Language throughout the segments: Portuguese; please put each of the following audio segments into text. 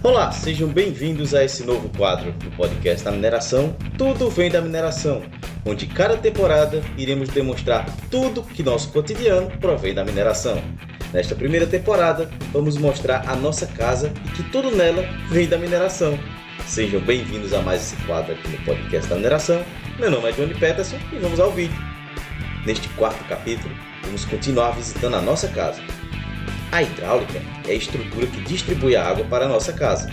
Olá, sejam bem-vindos a esse novo quadro do podcast da mineração Tudo Vem da Mineração, onde cada temporada iremos demonstrar tudo que nosso cotidiano provém da mineração. Nesta primeira temporada, vamos mostrar a nossa casa e que tudo nela vem da mineração. Sejam bem-vindos a mais esse quadro aqui no podcast da mineração. Meu nome é Johnny Peterson e vamos ao vídeo. Neste quarto capítulo, vamos continuar visitando a nossa casa. A hidráulica é a estrutura que distribui a água para a nossa casa.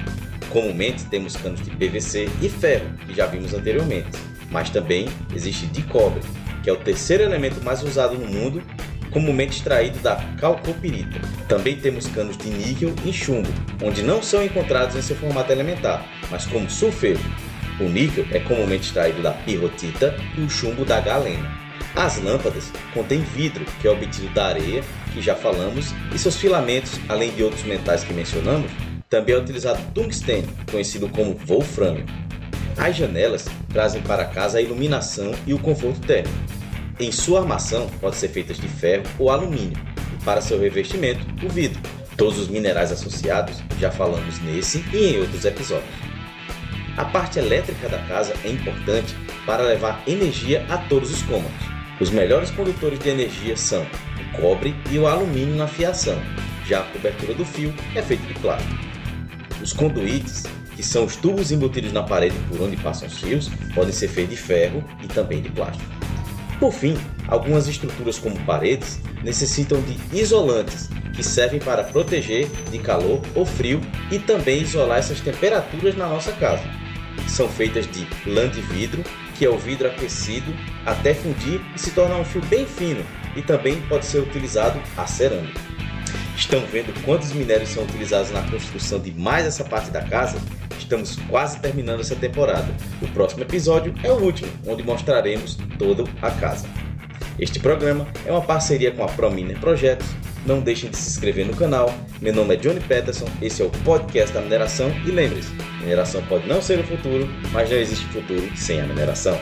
Comumente temos canos de PVC e ferro, que já vimos anteriormente, mas também existe de cobre, que é o terceiro elemento mais usado no mundo, comumente extraído da calcopirita. Também temos canos de níquel e chumbo, onde não são encontrados em seu formato elementar, mas como sulfeiro. O níquel é comumente extraído da pirrotita e o chumbo da galena. As lâmpadas contêm vidro, que é obtido da areia, que já falamos, e seus filamentos, além de outros metais que mencionamos, também é utilizado tungstênio, conhecido como wolframio. As janelas trazem para casa a iluminação e o conforto térmico. Em sua armação pode ser feita de ferro ou alumínio, e para seu revestimento, o vidro. Todos os minerais associados já falamos nesse e em outros episódios. A parte elétrica da casa é importante para levar energia a todos os cômodos. Os melhores condutores de energia são o cobre e o alumínio na fiação, já a cobertura do fio é feita de plástico. Os conduítes, que são os tubos embutidos na parede por onde passam os fios, podem ser feitos de ferro e também de plástico. Por fim, algumas estruturas como paredes necessitam de isolantes, que servem para proteger de calor ou frio e também isolar essas temperaturas na nossa casa. São feitas de lã de vidro que é o vidro aquecido até fundir e se tornar um fio bem fino, e também pode ser utilizado a cerâmica. Estão vendo quantos minérios são utilizados na construção de mais essa parte da casa? Estamos quase terminando essa temporada. O próximo episódio é o último, onde mostraremos toda a casa. Este programa é uma parceria com a Prominer Projetos. Não deixem de se inscrever no canal. Meu nome é Johnny Peterson, esse é o podcast da mineração e lembre-se, mineração pode não ser o futuro, mas não existe futuro sem a mineração.